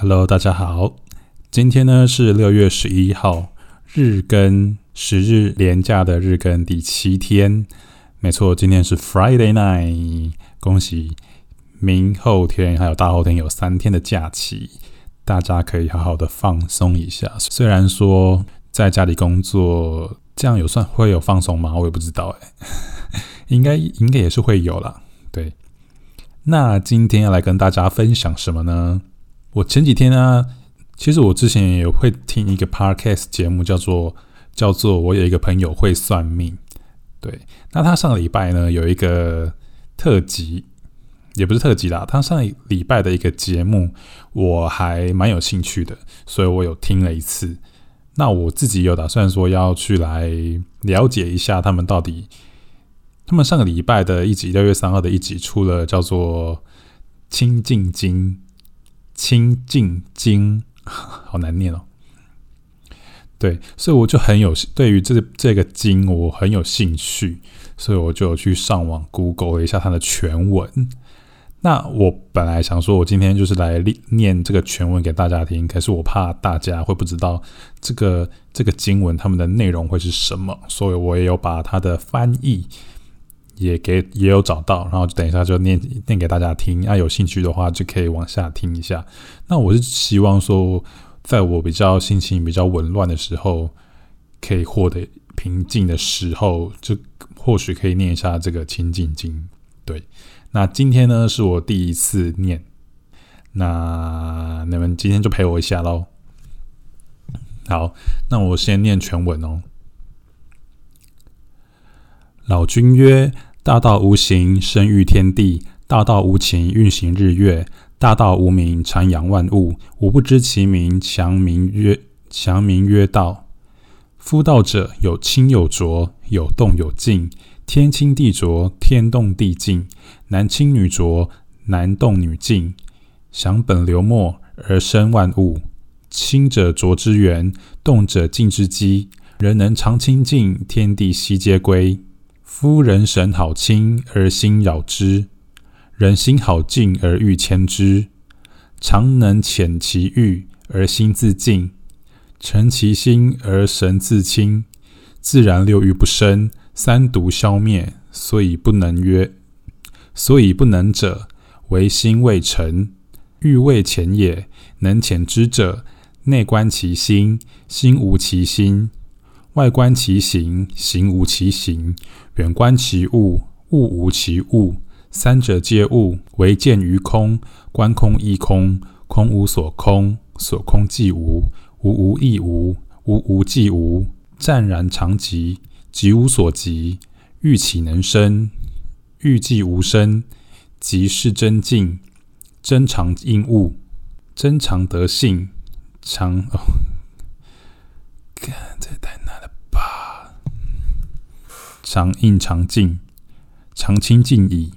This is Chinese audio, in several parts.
Hello，大家好，今天呢是六月十一号，日更十日连假的日更第七天。没错，今天是 Friday night，恭喜明后天还有大后天有三天的假期，大家可以好好的放松一下。虽然说在家里工作，这样有算会有放松吗？我也不知道哎，应该应该也是会有啦。对，那今天要来跟大家分享什么呢？我前几天呢，其实我之前也会听一个 podcast 节目，叫做叫做我有一个朋友会算命。对，那他上个礼拜呢有一个特辑，也不是特辑啦，他上礼拜的一个节目，我还蛮有兴趣的，所以我有听了一次。那我自己有打算说要去来了解一下他们到底，他们上个礼拜的一集六月三号的一集出了叫做《清净经》。清净经，好难念哦。对，所以我就很有对于这这个经，我很有兴趣，所以我就去上网 Google 了一下它的全文。那我本来想说，我今天就是来念这个全文给大家听，可是我怕大家会不知道这个这个经文他们的内容会是什么，所以我也有把它的翻译。也给也有找到，然后就等一下就念念给大家听。那有兴趣的话就可以往下听一下。那我是希望说，在我比较心情比较紊乱的时候，可以获得平静的时候，就或许可以念一下这个《清净经》。对，那今天呢是我第一次念，那你们今天就陪我一下喽。好，那我先念全文哦。老君曰。大道无形，生育天地；大道无情，运行日月；大道无名，传扬万物。吾不知其名，强名曰强名曰道。夫道者，有清有浊，有动有静。天清地浊，天动地静；男清女浊，男动女静。想本流末而生万物。清者浊之源，动者静之基。人能常清净，天地悉皆归。夫人神好清而心扰之，人心好静而欲牵之。常能遣其欲而心自静，诚其心而神自清。自然六欲不生，三毒消灭，所以不能曰。所以不能者，为心未成，欲未浅也。能遣之者，内观其心，心无其心。外观其形，形无其形；远观其物，物无其物。三者皆物，唯见于空。观空亦空，空无所空，所空即无。无无亦无，无无即无。湛然常寂，寂无所及。欲岂能生？欲既无生，即是真静。真常应物，真常得性。常哦，看这太难。常应常静，常清净矣。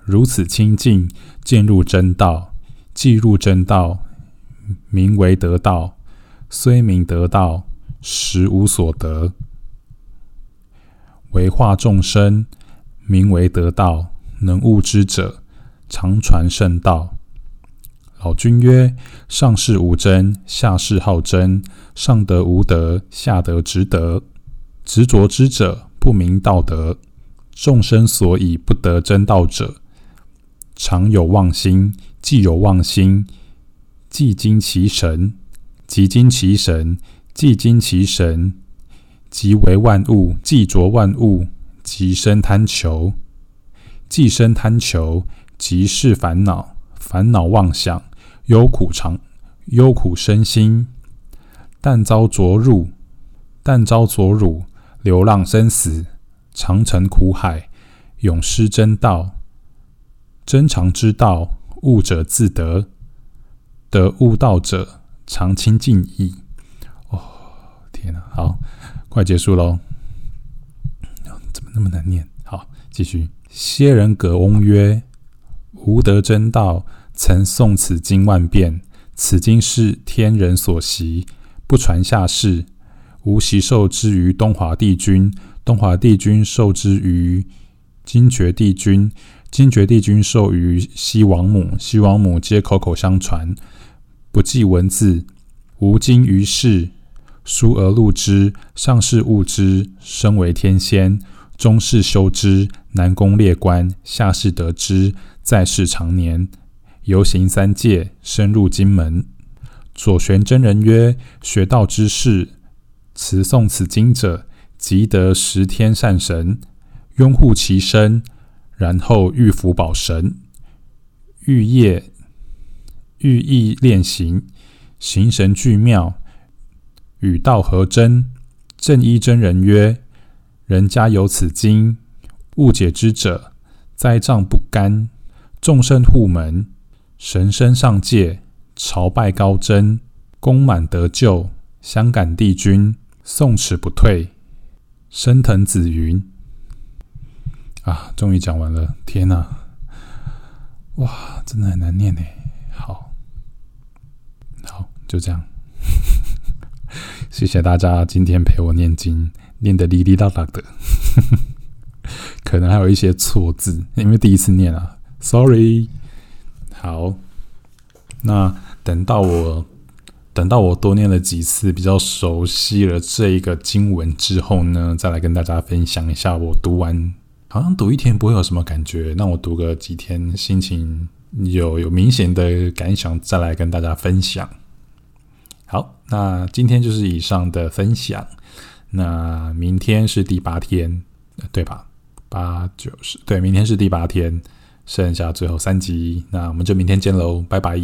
如此清净，渐入真道。既入真道，名为得道。虽名得道，实无所得。为化众生，名为得道。能悟之者，常传圣道。老君曰：上士无真，下士好真。上德无德，下德执德。执着之者。不明道德，众生所以不得真道者，常有妄心；既有妄心，即精其神；即精其神，即精其神，即为万物；即着万物，即生贪求；即生贪求，即是烦恼；烦恼妄想，忧苦常忧苦身心。但遭浊入，但遭浊辱。流浪生死，长城苦海，永失真道。真常之道，悟者自得；得悟道者，常清净矣。哦，天哪！好，快结束喽！怎么那么难念？好，继续。些人葛翁曰：“吾得真道，曾诵此经万遍。此经是天人所习，不传下世。”吾习受之于东华帝君，东华帝君受之于金爵帝君，金爵帝君授于西王母，西王母皆口口相传。不记文字，吾今于世。书而录之，上士悟之，身为天仙；中士修之，南宫列官；下士得之，在世长年。游行三界，深入金门。左玄真人曰：“学道之士，词诵此经者，即得十天善神，拥护其身，然后欲福保神，欲业欲意练行，形神俱妙。”与道合真，正一真人曰：“人家有此经，误解之者，灾障不甘。众生护门，神身上界，朝拜高真，功满得救，香感帝君，诵持不退。升腾紫云。”啊，终于讲完了！天哪，哇，真的很难念呢。好，好，就这样。谢谢大家今天陪我念经，念得哩哩啦啦的，可能还有一些错字，因为第一次念啊，sorry。好，那等到我等到我多念了几次，比较熟悉了这一个经文之后呢，再来跟大家分享一下我读完，好像读一天不会有什么感觉，那我读个几天，心情有有明显的感想，再来跟大家分享。好，那今天就是以上的分享。那明天是第八天，对吧？八九十，对，明天是第八天，剩下最后三集。那我们就明天见喽，拜拜。